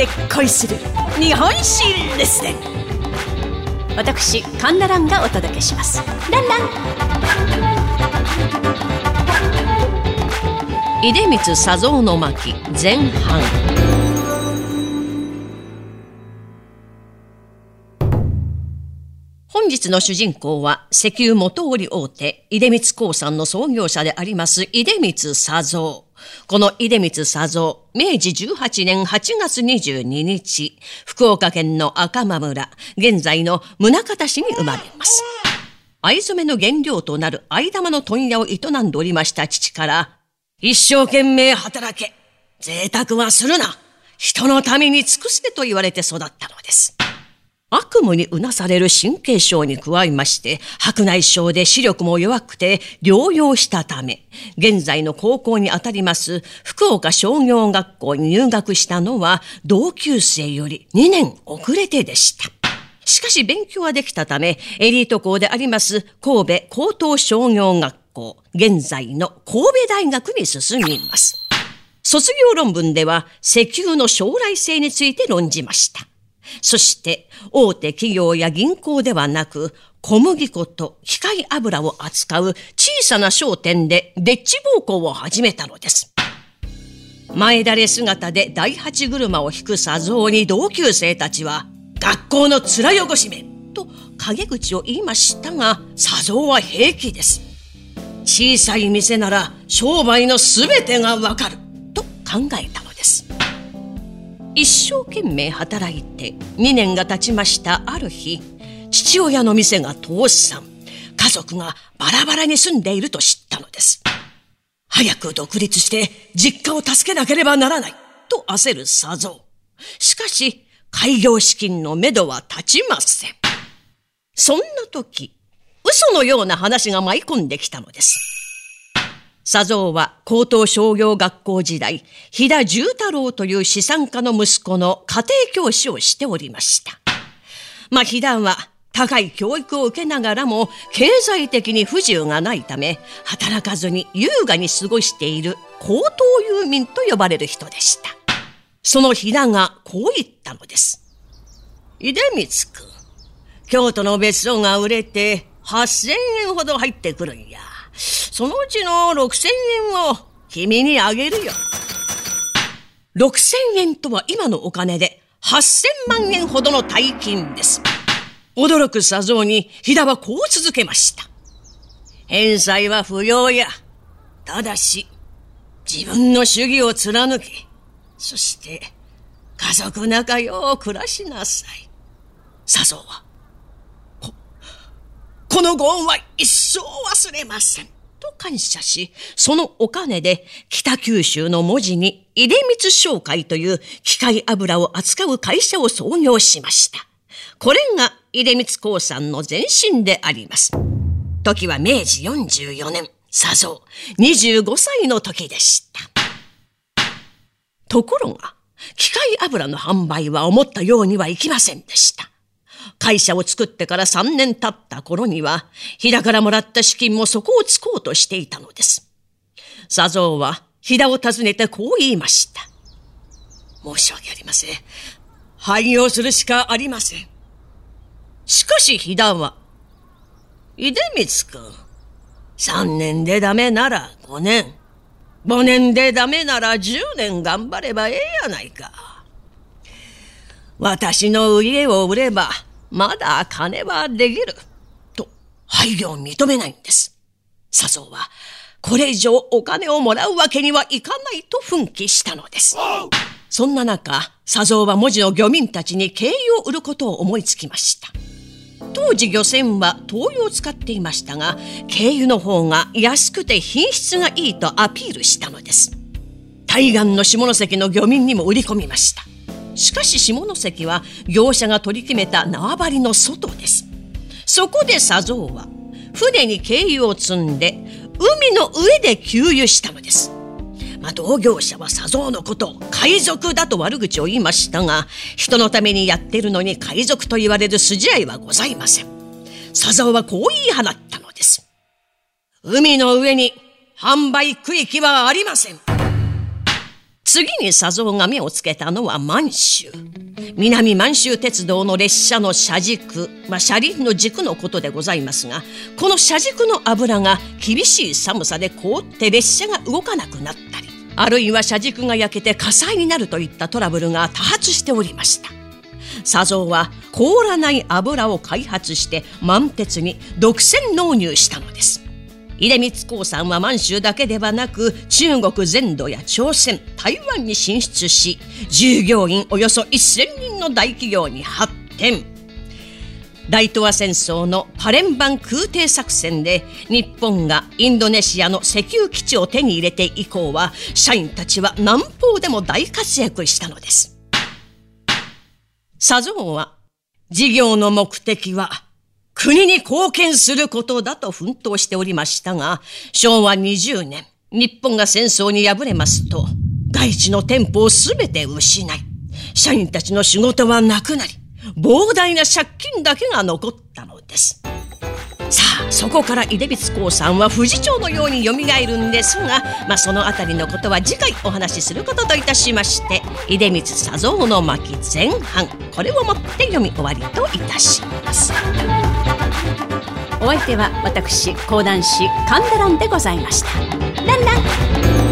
で恋する日本史レッスン私カンナランがお届けします。ランラン。出光佐蔵の巻前半。本日の主人公は石油元売り大手出光興産の創業者であります出光佐蔵この出光佐蔵、明治18年8月22日、福岡県の赤間村、現在の宗像市に生まれます。藍染めの原料となる藍玉の問屋を営んでおりました父から、一生懸命働け贅沢はするな人のために尽くせと言われて育ったのです。悪夢にうなされる神経症に加えまして、白内障で視力も弱くて療養したため、現在の高校にあたります福岡商業学校に入学したのは同級生より2年遅れてでした。しかし勉強はできたため、エリート校であります神戸高等商業学校、現在の神戸大学に進みます。卒業論文では石油の将来性について論じました。そして大手企業や銀行ではなく、小麦粉と機械油を扱う小さな商店でデッチ暴行を始めたのです。前だれ姿で第八車を引く佐蔵に同級生たちは、学校の面汚しめと陰口を言いましたが、佐蔵は平気です。小さい店なら商売のすべてがわかると考えたのです。一生懸命働いて2年が経ちました。ある日父親の店が倒産。家族がバラバラに住んでいると知ったのです。早く独立して実家を助けなければならない。と焦る佐蔵。しかし開業資金のめどは立ちません。そんな時嘘のような話が舞い込んできたのです。佐蔵は高等商業学校時代、飛田重太郎という資産家の息子の家庭教師をしておりました。まあ、飛田は高い教育を受けながらも経済的に不自由がないため、働かずに優雅に過ごしている高等遊民と呼ばれる人でした。その飛田がこう言ったのです。出光くん、京都の別荘が売れて8000円ほど入ってくるんや。そのうちの6000円を君にあげるよ。6000円とは今のお金で8000万円ほどの大金です。驚く佐蔵に飛田はこう続けました。返済は不要や。ただし、自分の主義を貫き、そして家族仲良く暮らしなさい。佐蔵は、こ、このご恩は一生忘れません。と感謝し、そのお金で北九州の文字に出光商会という機械油を扱う会社を創業しました。これが出光興産の前身であります。時は明治44年、佐蔵25歳の時でした。ところが、機械油の販売は思ったようにはいきませんでした。会社を作ってから3年経った頃には、飛田からもらった資金も底をつこうとしていたのです。佐蔵は飛田を訪ねてこう言いました。申し訳ありません。廃業するしかありません。しかし飛田は、出光くん、3年でダメなら5年、5年でダメなら10年頑張ればええやないか。私の家を売れば、まだ金はできる。と、廃業を認めないんです。佐蔵は、これ以上お金をもらうわけにはいかないと奮起したのです。そんな中、佐蔵は文字の漁民たちに経由を売ることを思いつきました。当時漁船は灯油を使っていましたが、軽油の方が安くて品質がいいとアピールしたのです。対岸の下関の漁民にも売り込みました。しかし下関は業者が取り決めた縄張りの外です。そこで佐蔵は船に軽油を積んで海の上で給油したのです。まあ、同業者は佐蔵のことを海賊だと悪口を言いましたが人のためにやってるのに海賊と言われる筋合いはございません。佐蔵はこう言い放ったのです。海の上に販売区域はありません。次に佐蔵が目をつけたのは満州。南満州鉄道の列車の車軸、まあ、車輪の軸のことでございますが、この車軸の油が厳しい寒さで凍って列車が動かなくなったり、あるいは車軸が焼けて火災になるといったトラブルが多発しておりました。佐蔵は凍らない油を開発して満鉄に独占納入したのです。出光興産は満州だけではなく中国全土や朝鮮台湾に進出し従業員およそ1000人の大企業に発展。大東亜戦争のパレンバン空挺作戦で日本がインドネシアの石油基地を手に入れて以降は社員たちは南方でも大活躍したのです。佐蔵は事業の目的は国に貢献することだと奮闘しておりましたが、昭和20年、日本が戦争に敗れますと、外地の店舗をすべて失い、社員たちの仕事はなくなり、膨大な借金だけが残ったのです。さあそこから出光興産は富士町のようによみがえるんですが、まあ、その辺りのことは次回お話しすることといたしまして出光佐蔵の巻前半これをもって読み終わりといたしますお相手は私講談師神田蘭でございました。ランラン。